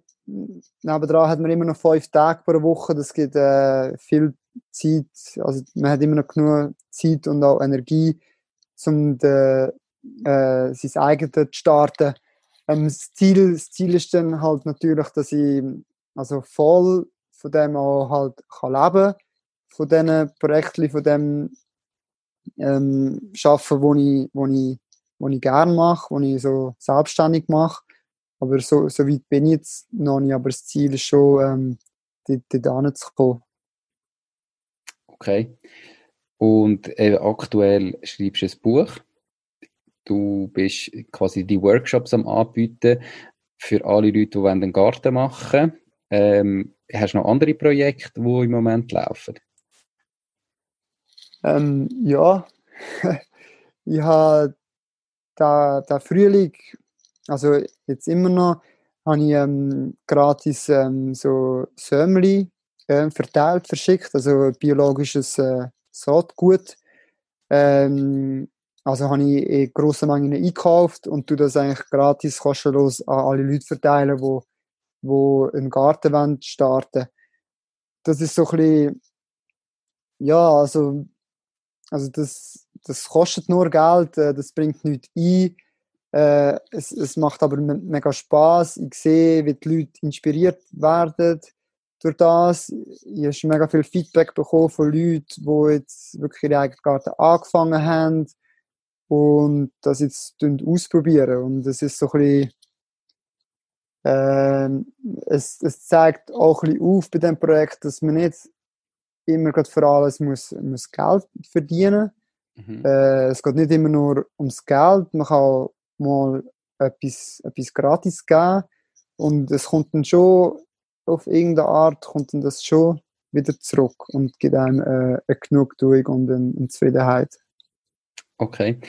nebendran hat man immer noch fünf Tage pro Woche, das gibt äh, viel Zeit, also man hat immer noch genug Zeit und auch Energie, um de, äh, sein eigenes zu starten. Ähm, das, Ziel, das Ziel ist dann halt natürlich, dass ich also voll von dem auch halt kann leben von diesen Projekten, von dem ähm, arbeiten, wo ich, wo ich, wo ich gerne mache, wo ich so selbstständig mache. Aber so, so weit bin ich jetzt noch nicht, aber das Ziel ist schon, ähm, dort, zu kommen. Okay. Und äh, aktuell schreibst du ein Buch du bist quasi die Workshops am anbieten für alle Leute, die einen Garten machen ähm, Hast du noch andere Projekte, die im Moment laufen? Ähm, ja, ich habe da, da Frühling, also jetzt immer noch, habe ich ähm, gratis ähm, so Sömli äh, verteilt, verschickt, also biologisches äh, Saatgut. Ähm, also habe ich in grossen Mengen eingekauft und tu das eigentlich gratis, kostenlos an alle Leute verteilen, die, die einen Garten wollen starten Das ist so ein bisschen, ja, also, also das, das kostet nur Geld, äh, das bringt nichts ein. Äh, es, es macht aber mega Spaß. Ich sehe, wie die Leute inspiriert werden durch das. Ich habe mega viel Feedback bekommen von Leuten, die jetzt wirklich ihre eigenen Garten angefangen haben und das jetzt ausprobieren. Und es ist so ein bisschen, äh, es, es zeigt auch ein bisschen auf bei dem Projekt, dass man nicht immer für alles muss, muss Geld verdienen mhm. äh, Es geht nicht immer nur ums Geld, man kann mal etwas, etwas gratis geben und es kommt dann schon auf irgendeine Art kommt dann das schon wieder zurück und gibt einem äh, eine Genugtuung und eine, eine Zufriedenheit. Okay.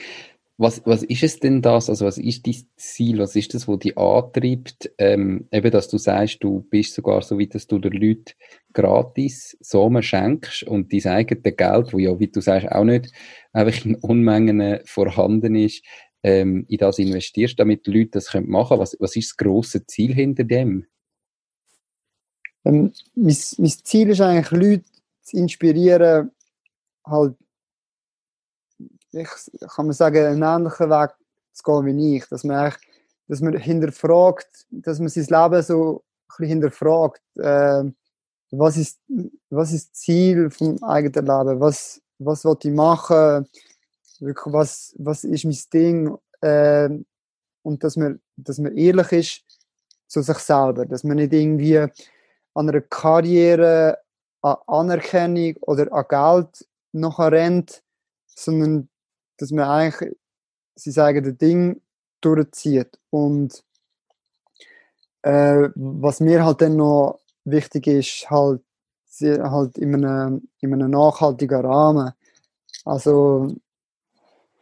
Was, was ist es denn das? Also, was ist dein Ziel? Was ist das, was dich antreibt? Ähm, eben, dass du sagst, du bist sogar so weit, dass du den Leuten gratis Samen schenkst und dein eigenes Geld, wo ja, wie du sagst, auch nicht einfach in Unmengen vorhanden ist, ähm, in das investierst, damit die Leute das machen können. Was, was ist das grosse Ziel hinter dem? Ähm, mein, mein Ziel ist eigentlich, Leute zu inspirieren, halt ich kann man sagen, einen ähnlichen Weg zu gehen wie ich. Dass man dass man hinterfragt, dass man sein Leben so ein bisschen hinterfragt. Äh, was ist, was ist das Ziel vom eigenen Leben? Was, was will ich machen? Was, was ist mein Ding? Äh, und dass man, dass man ehrlich ist zu sich selber, dass man nicht irgendwie an einer Karriere, an Anerkennung oder an Geld nachher rennt, sondern dass man eigentlich sein eigenes Ding durchzieht. Und äh, was mir halt dann noch wichtig ist, halt, halt in, einem, in einem nachhaltigen Rahmen. Also,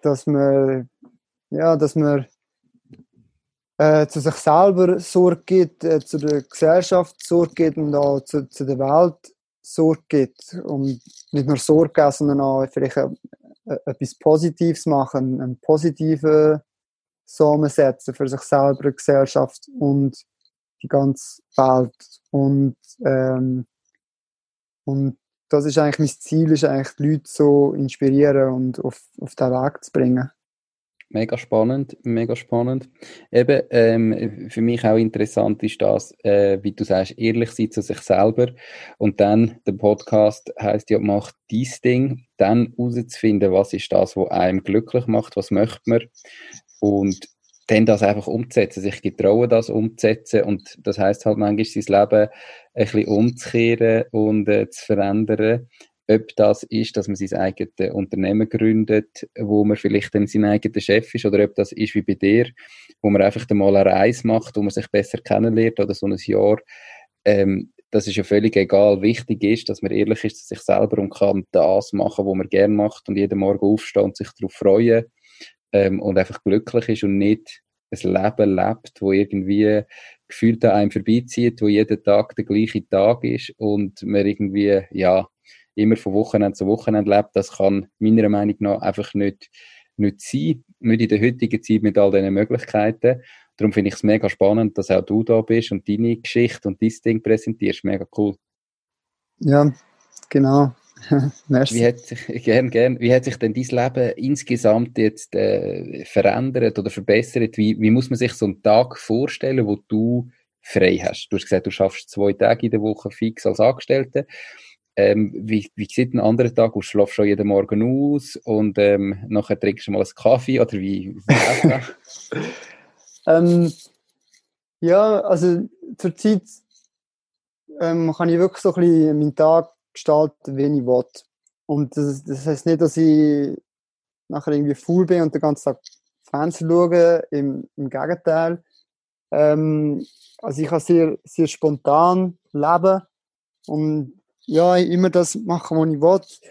dass man, ja, dass man äh, zu sich selber Sorge gibt, äh, zu der Gesellschaft Sorge gibt und auch zu, zu der Welt Sorge gibt. Und nicht nur Sorge sondern auch vielleicht äh, etwas Positives machen, einen positiven Samen setzen für sich selber, Gesellschaft und die ganze Welt. Und, ähm, und das ist eigentlich mein Ziel, ist eigentlich die Leute so inspirieren und auf, auf den Weg zu bringen. Mega spannend, mega spannend. Eben, ähm, für mich auch interessant ist das, äh, wie du sagst, ehrlich sein zu sich selber. Und dann, der Podcast heißt ja, mach dies Ding, dann herauszufinden, was ist das, was einem glücklich macht, was möchte man. Und dann das einfach umzusetzen, sich getrauen, das umzusetzen. Und das heißt halt manchmal, sein Leben ein bisschen umzukehren und äh, zu verändern ob das ist, dass man sein eigenes Unternehmen gründet, wo man vielleicht dann sein eigener Chef ist, oder ob das ist wie bei dir, wo man einfach mal eine Reise macht, wo man sich besser kennenlernt oder so ein Jahr. Ähm, das ist ja völlig egal. Wichtig ist, dass man ehrlich ist zu sich selber und kann das machen, was man gerne macht und jeden Morgen aufstehen und sich darauf freuen ähm, und einfach glücklich ist und nicht ein Leben lebt, wo irgendwie gefühlt an einem vorbeizieht, wo jeden Tag der gleiche Tag ist und man irgendwie, ja, immer von Wochenende zu Wochenende lebt, das kann meiner Meinung nach einfach nicht, nicht sein, nicht in der heutigen Zeit mit all diesen Möglichkeiten. Darum finde ich es mega spannend, dass auch du da bist und deine Geschichte und dein Ding präsentierst. Mega cool. Ja, genau. wie, hat sich, gern, gern, wie hat sich denn dein Leben insgesamt jetzt äh, verändert oder verbessert? Wie, wie muss man sich so einen Tag vorstellen, wo du frei hast? Du hast gesagt, du schaffst zwei Tage in der Woche fix als Angestellte. Ähm, wie, wie sieht ein anderer Tag aus? Schlafst schon jeden Morgen aus und ähm, nachher trinkst du mal einen Kaffee oder wie, ähm, Ja, also zurzeit ähm, kann ich wirklich so ein bisschen meinen Tag gestalten, wie ich will. Und das, das heißt nicht, dass ich nachher irgendwie faul bin und den ganzen Tag Fernsehen schaue. Im, im Gegenteil. Ähm, also ich kann sehr, sehr spontan leben und ja, immer das machen, was ich will.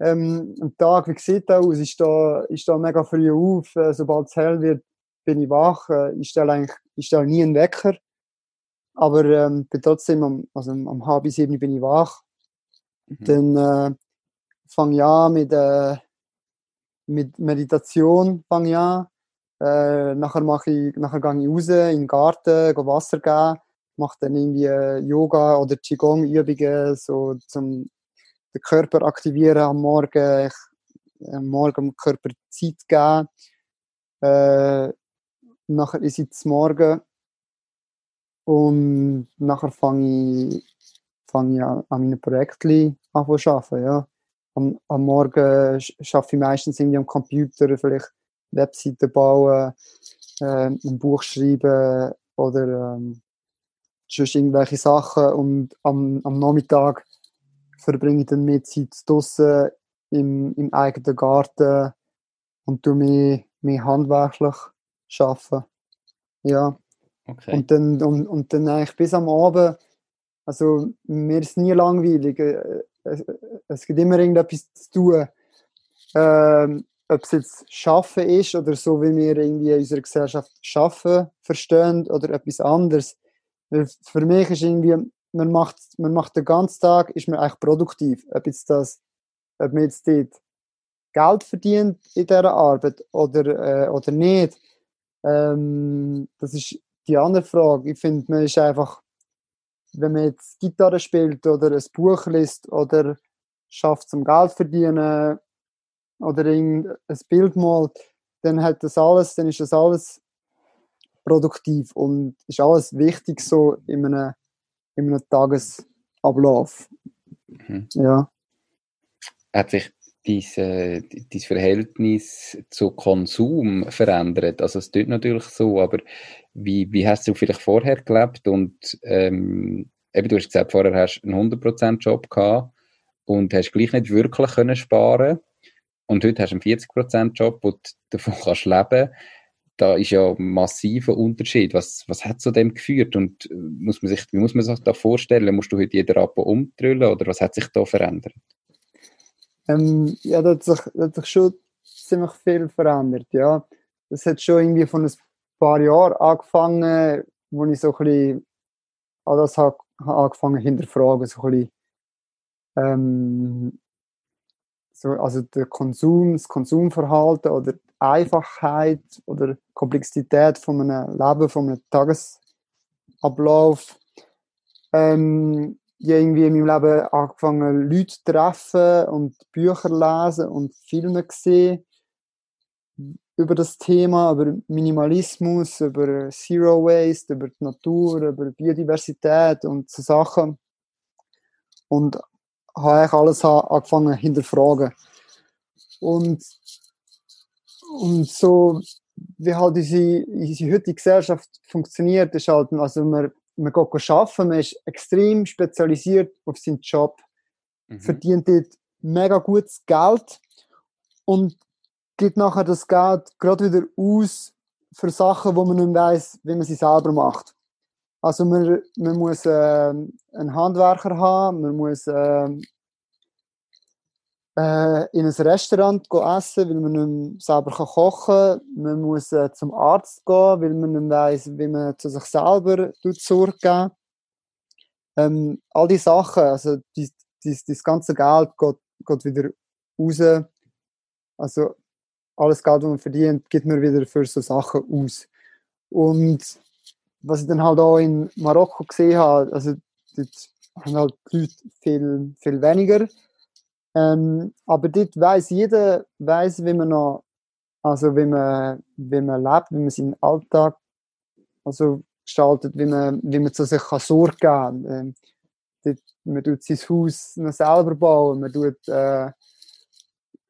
Ähm, am Tag, wie sieht das aus? Ich stehe, ich stehe mega früh auf. Äh, sobald es hell wird, bin ich wach. Äh, ich stelle eigentlich ich stelle nie einen Wecker. Aber ähm, bin trotzdem am, also um halb sieben bin ich wach. Mhm. Dann äh, fange ich an mit, äh, mit Meditation. Fange ich an. Äh, nachher, mache ich, nachher gehe ich raus in den Garten, gehe Wasser geben mache dann irgendwie Yoga oder Qigong-Übungen, so zum den Körper aktivieren am Morgen, ich, am Morgen dem Körper Zeit geben. Äh, nachher ist es Morgen und nachher fange ich, fang ich an, an meinen Projekten an zu arbeiten. Ja. Am, am Morgen arbeite ich meistens irgendwie am Computer, vielleicht Webseiten bauen, äh, ein Buch schreiben oder ähm, sonst irgendwelche Sachen und am, am Nachmittag verbringe ich dann mehr Zeit draußen im, im eigenen Garten und tue mehr, mehr handwerklich arbeiten. Ja. Okay. Und, dann, und, und dann eigentlich bis am Abend, also mir ist nie langweilig. Äh, es, es gibt immer irgendetwas zu tun. Ähm, ob es jetzt Schaffen ist oder so, wie wir irgendwie in unserer Gesellschaft Schaffen verstehen oder etwas anderes. Für mich ist irgendwie, man macht, man macht den ganzen Tag, ist man eigentlich produktiv. Ob jetzt das, ob man jetzt dort Geld verdient in dieser Arbeit oder, äh, oder nicht, ähm, das ist die andere Frage. Ich finde, man ist einfach, wenn man jetzt Gitarre spielt oder ein Buch liest oder schafft zum Geld verdienen oder ein Bild malt, dann hat das alles, dann ist das alles produktiv und ist alles wichtig so in einem, in einem Tagesablauf. Mhm. Ja. Hat sich dein, dein Verhältnis zu Konsum verändert? Also es tut natürlich so, aber wie, wie hast du vielleicht vorher gelebt und ähm, eben, du hast gesagt, vorher hast du einen 100% Job gehabt und hast gleich nicht wirklich können sparen und heute hast du einen 40% Job, wo du davon kannst leben da ist ja ein massiver Unterschied. Was, was hat zu dem geführt und äh, muss man sich, wie muss man sich das da vorstellen? Musst du heute jeden Rappen umdrüllen oder was hat sich da verändert? Ähm, ja, da hat, sich, da hat sich schon ziemlich viel verändert, ja. Das hat schon irgendwie von ein paar Jahren angefangen, wo ich so ein bisschen an das habe angefangen hinterfragen, so ein bisschen, ähm, so, also der Konsum, das Konsumverhalten oder die Einfachheit oder Komplexität von einem Leben, von einem Tagesablauf. Ähm, ich habe irgendwie in meinem Leben angefangen, Leute zu treffen und Bücher lesen und Filme sehen über das Thema, über Minimalismus, über Zero Waste, über die Natur, über Biodiversität und so Sachen. Und habe eigentlich alles angefangen hinterfragen. Und, und so, wie halt unsere, unsere heutige Gesellschaft funktioniert, ist halt, also man, man geht arbeiten, man ist extrem spezialisiert auf seinen Job, mhm. verdient dort mega gutes Geld und gibt nachher das Geld gerade wieder aus für Sachen, wo man nicht weiß, wie man sie selber macht. Also man, man muss äh, einen Handwerker haben, man muss äh, äh, in ein Restaurant essen, weil man nicht selber kochen kann. Man muss äh, zum Arzt gehen, weil man nicht weiss, wie man zu sich selber Sorge geben ähm, All diese Sachen, also das ganze Geld geht, geht wieder raus. Also alles Geld, das man verdient, gibt man wieder für so Sachen aus. Und was ich dann halt auch in Marokko gesehen habe, also dort haben halt die Leute viel, viel weniger. Ähm, aber dort weiß jeder, weiß, wie man noch, also wie man, wie man lebt, wie man seinen Alltag also gestaltet, wie man, wie man zu sich kann Sorge geben kann. Ähm, dort, man tut sein Haus noch selber bauen, man tut äh,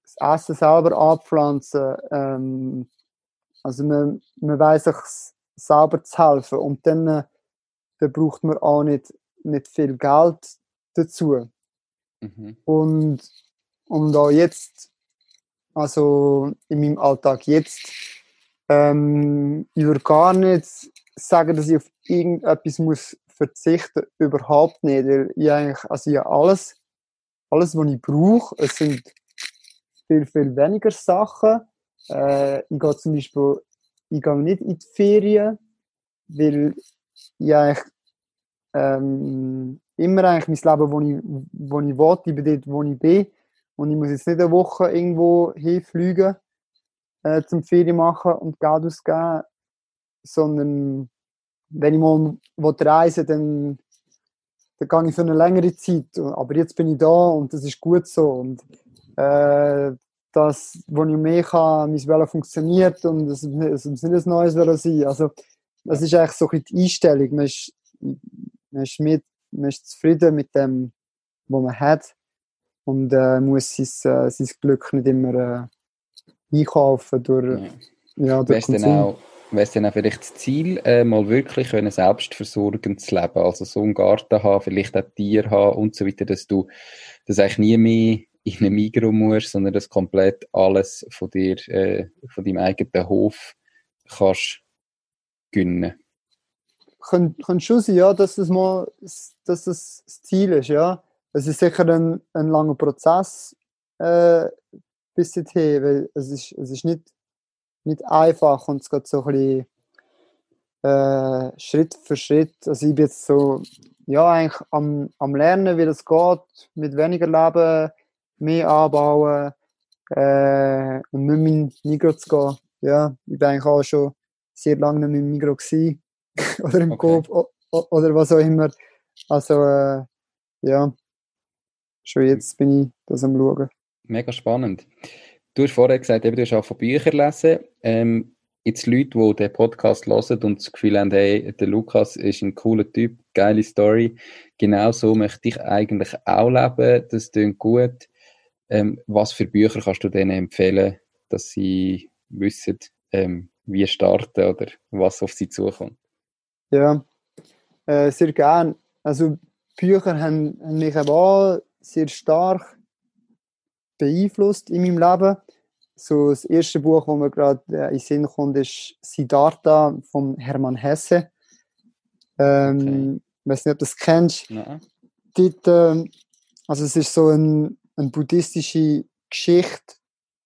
das Essen selber anpflanzen. Ähm, also man, man weiß sich selber zu helfen und dann, äh, dann braucht man auch nicht, nicht viel Geld dazu. Mhm. Und, und auch jetzt, also in meinem Alltag jetzt, ähm, ich würde gar nicht sagen, dass ich auf irgendetwas muss verzichten, überhaupt nicht. Ich eigentlich, also ich alles, alles, was ich brauche, es sind viel, viel weniger Sachen. Äh, ich gehe zum Beispiel ich gehe nicht in die Ferien, weil ich eigentlich ähm, immer eigentlich mein Leben, wo ich, wo ich will, ich bin dort, wo ich bin. Und ich muss jetzt nicht eine Woche irgendwo hinfliegen, äh, zum Ferien machen und Geld ausgeben, sondern wenn ich mal reisen will, dann, dann gehe ich für eine längere Zeit. Aber jetzt bin ich da und das ist gut so. Und äh, das, wo ich mehr kann, mein Velo funktioniert und es, es muss nicht ein neues Velo sein. Also, das ist eigentlich so ein die Einstellung. Man ist, man ist, mit, man ist zufrieden mit dem, was man hat und äh, muss sein, äh, sein Glück nicht immer äh, einkaufen durch, ja. Ja, durch Konsum. Wäre es dann auch vielleicht das Ziel, äh, mal wirklich können selbstversorgend zu leben, also so einen Garten haben, vielleicht auch Tier haben und so weiter, dass du das eigentlich nie mehr in einem Migro musst, sondern dass komplett alles von dir, äh, von deinem eigenen Hof kannst gönnen. Kann schon sein, ja, dass das mal dass das, das Ziel ist, ja. Es ist sicher ein, ein langer Prozess äh, bis dorthin, weil es ist, es ist nicht, nicht einfach und es geht so ein bisschen äh, Schritt für Schritt. Also ich bin jetzt so, ja, eigentlich am, am Lernen, wie das geht, mit weniger Leben, mehr anbauen äh, und nicht mehr in Migro zu gehen. Ja, ich bin eigentlich auch schon sehr lange nicht mehr im Migro gewesen. oder im okay. Coop oder was auch immer. Also, äh, ja, schon jetzt bin ich das am Schauen. Mega spannend. Du hast vorher gesagt, eben, du hast auch von Büchern lesen. Ähm, jetzt Leute, die den Podcast hören und das Gefühl haben, hey, der Lukas ist ein cooler Typ, geile Story, genau so möchte ich eigentlich auch leben, das klingt gut. Ähm, was für Bücher kannst du denen empfehlen, dass sie wissen, ähm, wie starten oder was auf sie zukommt? Ja, äh, sehr gern. Also Bücher haben, haben mich auch sehr stark beeinflusst in meinem Leben. So das erste Buch, das mir gerade äh, in den Sinn kommt, ist Siddhartha von Hermann Hesse. Ähm, okay. Ich weiß nicht, ob du das kennst. Nein. Dort, äh, also es ist so ein, eine buddhistische Geschichte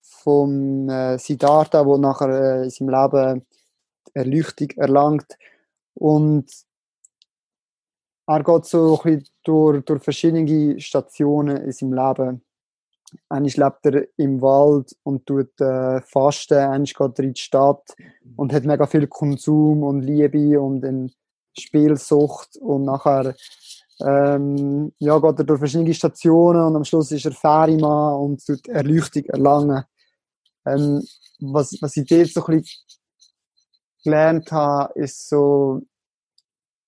von äh, Siddhartha, wo nachher äh, in seinem Leben Erleuchtung erlangt. Und er geht so ein durch, durch verschiedene Stationen in seinem Leben. Einmal lebt er im Wald und tut äh, fasten, einmal geht er in die Stadt und hat mega viel Konsum und Liebe und eine Spielsucht und nachher ähm, ja, geht er durch verschiedene Stationen und am Schluss ist er Ferienmann und tut Erleuchtung erlangen. Ähm, was, was ich dort so ein bisschen gelernt habe, ist so,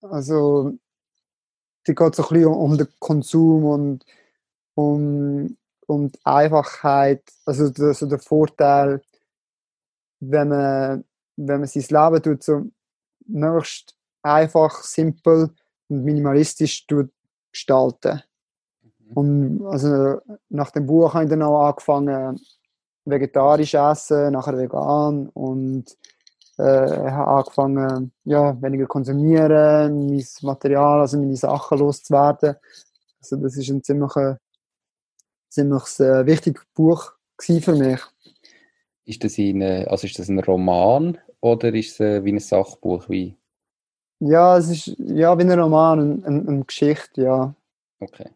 also, die geht so ein bisschen um, um den Konsum und um, um die Einfachheit, also so der Vorteil, wenn man, wenn man sein Leben tut, so möglichst einfach, simpel und minimalistisch gestalten. Mhm. Und also nach dem Buch habe ich dann auch angefangen, vegetarisch essen, nachher vegan und äh, habe angefangen, ja, weniger konsumieren, mein Material, also meine Sachen loszuwerden. Also das ist ein ziemlich, ziemlich äh, wichtiges Buch für mich. Ist das, in, also ist das ein Roman oder ist es äh, wie ein Sachbuch? Wie? Ja, es ist ja, wie ein Roman, eine, eine Geschichte, ja. Okay.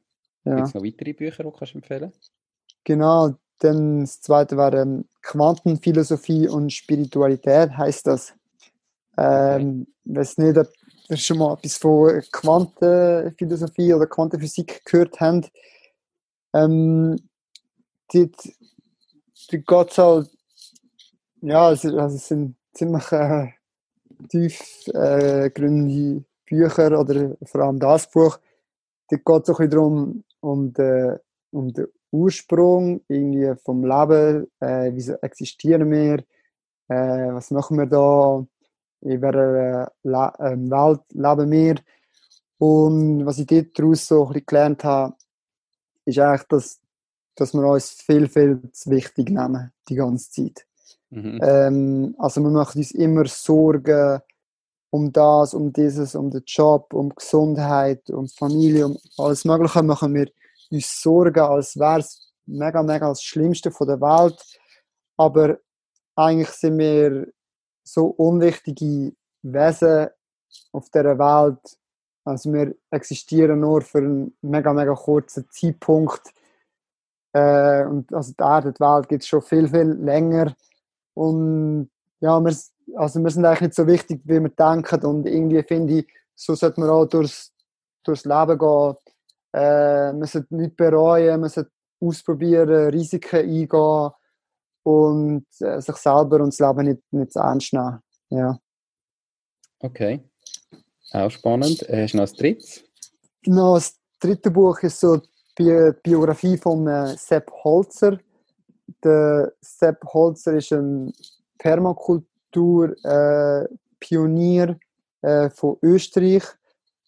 Ja. Gibt es noch weitere Bücher, die du kannst empfehlen Genau, dann das zweite war ähm, Quantenphilosophie und Spiritualität, heißt das. Ähm, okay. weiß nicht, ob ihr schon mal etwas von Quantenphilosophie oder Quantenphysik gehört habt. Ähm, die, die geht halt, ja, also, also es sind ziemlich äh, tiefgründige äh, Bücher oder vor allem das Buch. Die geht so ein bisschen darum, um den, um den Ursprung irgendwie vom Leben, äh, wieso existieren wir, äh, was machen wir da, in welcher äh, ähm, Welt leben wir. Und was ich daraus so ein bisschen gelernt habe, ist eigentlich, dass, dass wir uns viel, viel zu wichtig nehmen, die ganze Zeit. Mhm. Ähm, also wir machen uns immer Sorgen um das, um dieses, um den Job, um Gesundheit, um Familie, um alles Mögliche machen wir uns Sorgen, als wäre es mega, mega das Schlimmste von der Welt. Aber eigentlich sind wir so unwichtige Wesen auf der Welt. Also wir existieren nur für einen mega, mega kurzen Zeitpunkt. Äh, und also die Erde, die Welt gibt es schon viel, viel länger. Und ja, wir, also wir sind eigentlich nicht so wichtig, wie wir denken. Und irgendwie finde ich, so sollte man auch durchs, durchs Leben gehen äh, man sollte nichts bereuen, man sollte ausprobieren, Risiken eingehen und äh, sich selber und das Leben nicht, nicht zu ernst nehmen. Ja. Okay. Auch spannend. Äh, hast du noch ein drittes? Genau, das dritte Buch ist so die Biografie von äh, Sepp Holzer. Der Sepp Holzer ist ein Permakultur-Pionier äh, äh, von Österreich.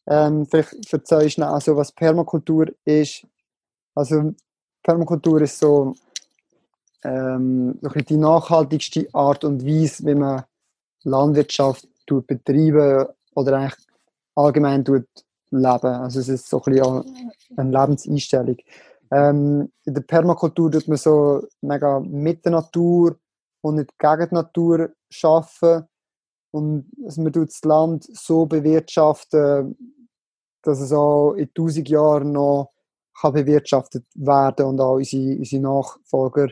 Ähm, vielleicht erzähle ich schnell, also, was Permakultur ist. Also Permakultur ist so ähm, die nachhaltigste Art und Weise, wie man Landwirtschaft betreiben oder eigentlich allgemein leben. Also es ist so ein bisschen eine Lebenseinstellung. Ähm, in der Permakultur tut man so mega mit der Natur und nicht gegen die Natur schaffen und man tut das Land so bewirtschaften, dass es auch in tausend Jahren noch kann bewirtschaftet werden und auch unsere, unsere Nachfolger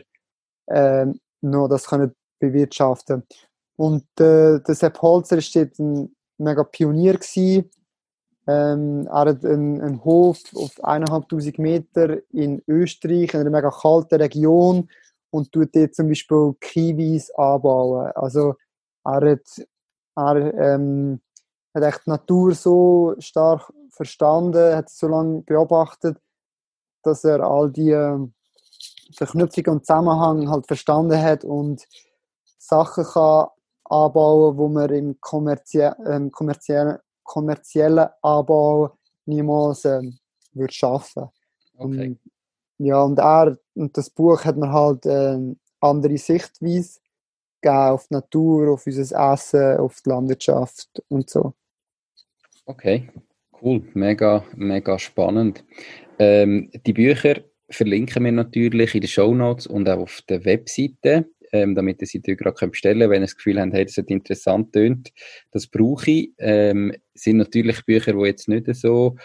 äh, noch das können bewirtschaften. Und äh, der Sepp Holzer war ein mega Pionier gewesen. Ähm, er hat einen, einen Hof auf 1'500 Meter in Österreich, in einer mega kalten Region und tut dort zum Beispiel Kiwis anbauen. Also er hat, er, ähm, hat echt die Natur so stark verstanden, hat so lange beobachtet, dass er all die ähm, Verknüpfungen und Zusammenhang halt verstanden hat und Sachen kann anbauen, wo man im kommerzie ähm, kommerziellen, kommerziellen Anbau niemals ähm, würde schaffen. Okay. Und, ja, und er und das Buch hat mir halt eine äh, andere Sichtweise gegeben auf die Natur, auf unser Essen, auf die Landwirtschaft und so. Okay, cool, mega, mega spannend. Ähm, die Bücher verlinken wir natürlich in den Show Notes und auch auf der Webseite, ähm, damit ihr sie gerade bestellen könnt, wenn ihr das Gefühl habt, hey, das hat interessant tönt. Das brauche ich. Ähm, sind natürlich Bücher, die jetzt nicht so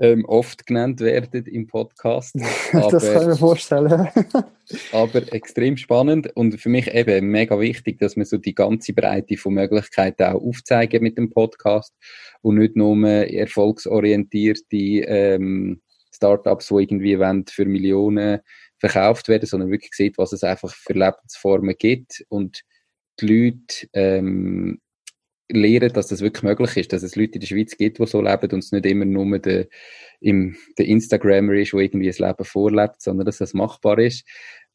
ähm, oft genannt werden im Podcast. Aber, das kann ich mir vorstellen. aber extrem spannend und für mich eben mega wichtig, dass wir so die ganze Breite von Möglichkeiten auch aufzeigen mit dem Podcast und nicht nur erfolgsorientierte ähm, Startups, die irgendwie wollen, für Millionen verkauft werden, sondern wirklich sieht, was es einfach für Lebensformen gibt und die Leute ähm, lernen, dass das wirklich möglich ist, dass es Leute in der Schweiz gibt, die so leben und es nicht immer nur der, im, der Instagrammer ist, der irgendwie das Leben vorlebt, sondern dass das machbar ist.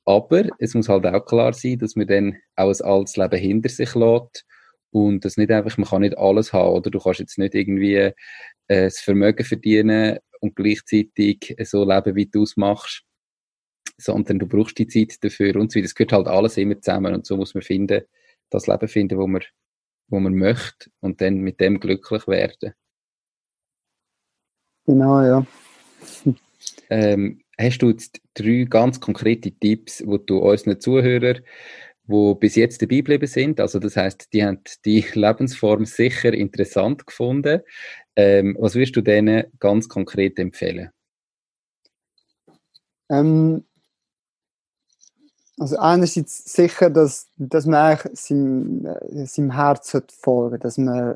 Aber es muss halt auch klar sein, dass man dann auch ein altes Leben hinter sich lässt und das nicht einfach, man kann nicht alles haben, oder? Du kannst jetzt nicht irgendwie äh, das Vermögen verdienen und gleichzeitig so leben, wie du es machst, sondern du brauchst die Zeit dafür und so weiter. Das gehört halt alles immer zusammen und so muss man finden, das Leben finden, wo man wo man möchte und dann mit dem glücklich werden. Genau, ja. ähm, hast du jetzt drei ganz konkrete Tipps, wo du unseren Zuhörern, wo bis jetzt dabei geblieben sind, also das heißt, die haben die Lebensform sicher interessant gefunden. Ähm, was würdest du denen ganz konkret empfehlen? Ähm, also einerseits sicher, dass, dass man seinem, äh, seinem Herz folgen sollte, dass man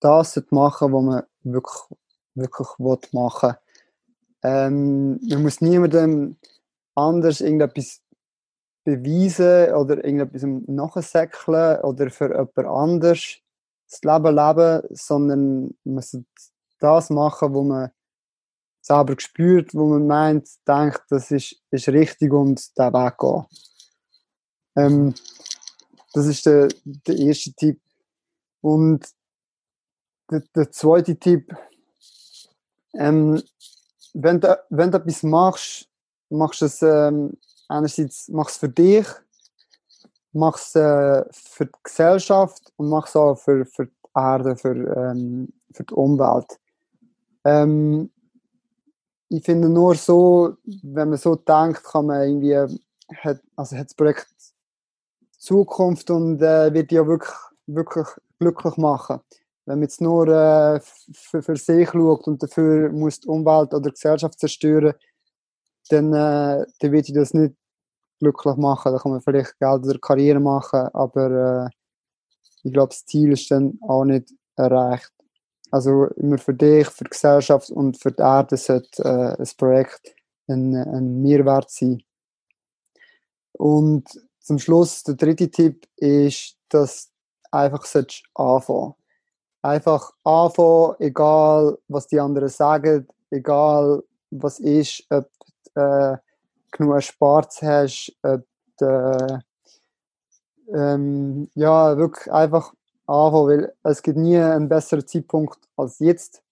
das machen was man wirklich, wirklich machen will. Ähm, man muss niemandem anders irgendetwas beweisen oder irgendetwas nachsäckeln oder für jemand anders das Leben leben, sondern man muss das machen, wo man selber spürt, wo man meint, denkt, das ist, ist richtig und der Weg gehen. Ähm, das ist der, der erste Tipp. Und der, der zweite Tipp, ähm, wenn, du, wenn du etwas machst, machst du es ähm, einerseits machst für dich, machst es äh, für die Gesellschaft und machst es auch für, für die Erde, für, ähm, für die Umwelt. Ähm, ich finde nur so, wenn man so denkt, kann man irgendwie, hat, also hat das Projekt Zukunft und äh, wird ja wirklich, wirklich glücklich machen. Wenn man jetzt nur äh, für, sich schaut und dafür muss die Umwelt oder die Gesellschaft zerstören, dann, äh, dann wird ich das nicht glücklich machen. Da kann man vielleicht Geld oder Karriere machen, aber äh, ich glaube, das Ziel ist dann auch nicht erreicht. Also immer für dich, für die Gesellschaft und für die Erde sollte äh, ein Projekt ein, ein Mehrwert sein. Und zum Schluss, der dritte Tipp ist, dass du einfach anfangen Einfach anfangen, egal was die anderen sagen, egal was ist, ob du äh, genug Spaß hast, ob du, ähm, ja, wirklich einfach anfangen, weil es gibt nie einen besseren Zeitpunkt als jetzt.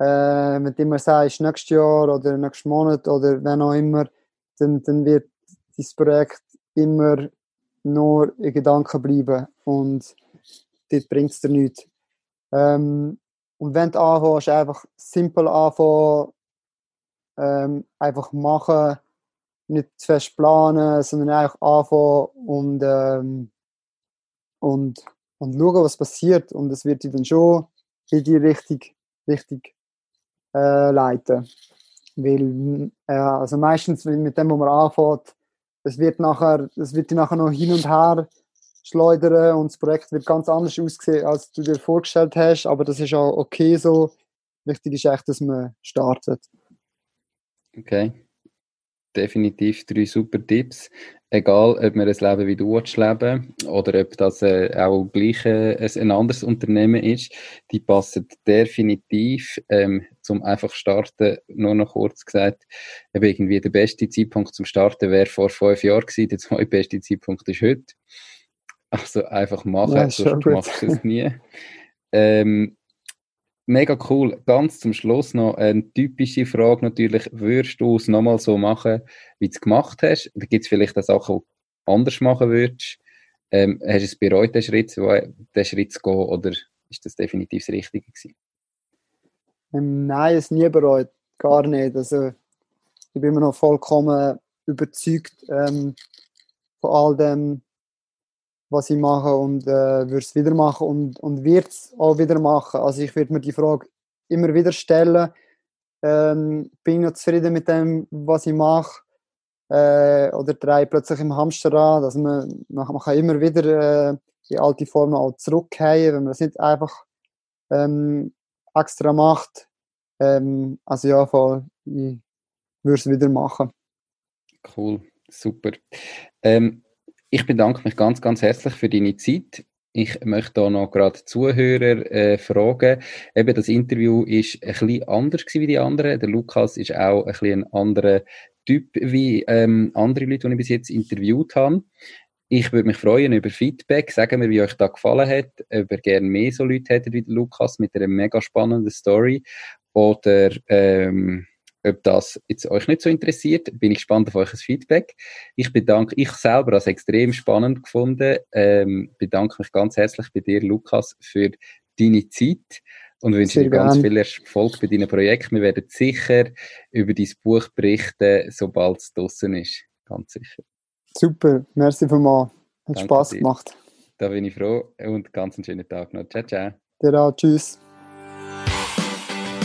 Äh, mit dem man sagt, nächstes Jahr oder nächsten Monat oder wenn auch immer, dann, dann wird dieses Projekt immer nur in Gedanken bleiben und dort bringt es dir nichts. Ähm, und wenn du anfängst, einfach simpel anfangen, ähm, einfach machen, nicht zu fest planen, sondern einfach anfangen und, ähm, und, und schauen, was passiert. Und es wird dich dann schon in die Richtung, richtig äh, leiten. Weil, äh, also meistens mit dem, wo man anfängt, es wird nachher, es wird nachher noch hin und her schleudern und das Projekt wird ganz anders aussehen, als du dir vorgestellt hast, aber das ist auch okay so. Wichtig ist echt, dass man startet. Okay. Definitiv drei super Tipps. Egal ob wir ein Leben wie du leben oder ob das äh, auch gleich äh, ein anderes Unternehmen ist, die passen definitiv ähm, zum einfach starten, nur noch kurz gesagt, eben irgendwie der beste Zeitpunkt zum Starten wäre vor fünf Jahren gewesen, der zweitbeste Zeitpunkt ist heute. Also einfach machen, ja, sonst machst du es nie. Ähm, mega cool. Ganz zum Schluss noch eine typische Frage natürlich. Würdest du es nochmal so machen, wie du es gemacht hast? Oder gibt es vielleicht auch Sachen, die du anders machen würdest? Ähm, hast du es bereut, den Schritt, den Schritt zu gehen, oder ist das definitiv das Richtige gewesen? Ähm, nein, es nie bereut. Gar nicht. Also, ich bin immer noch vollkommen überzeugt ähm, von all dem, was ich mache und äh, würde es wieder machen und, und wird es auch wieder machen. Also ich würde mir die Frage immer wieder stellen, ähm, bin ich noch zufrieden mit dem, was ich mache äh, oder drehe plötzlich im Hamsterrad. Also man, man kann immer wieder äh, die alte Form auch zurückkehren, wenn man das nicht einfach ähm, extra macht. Ähm, also ja, voll, ich würde es wieder machen. Cool, super. Ähm, ich bedanke mich ganz, ganz herzlich für deine Zeit. Ich möchte da noch gerade Zuhörer äh, fragen. Eben, das Interview ist ein bisschen anders wie die anderen. Der Lukas ist auch ein bisschen ein anderer Typ wie ähm, andere Leute, die ich bis jetzt interviewt habe. Ich würde mich freuen über Feedback. Sagen mir, wie euch da gefallen hat. Ob ihr gerne mehr so Leute hättet wie der Lukas mit einer mega spannenden Story. Oder ähm, ob das jetzt euch nicht so interessiert, bin ich gespannt auf euer Feedback. Ich bedanke, ich selber als extrem spannend gefunden, ähm, bedanke mich ganz herzlich bei dir, Lukas, für deine Zeit und wünsche Sehr dir ganz viel Erfolg bei deinem Projekt. Wir werden sicher über dein Buch berichten, sobald es draußen ist. Ganz sicher. Super, merci vielmals. Hat Danke Spaß gemacht. Da bin ich froh und ganz einen schönen Tag noch. Ciao, ciao. Dir auch, tschüss.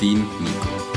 dein Nico.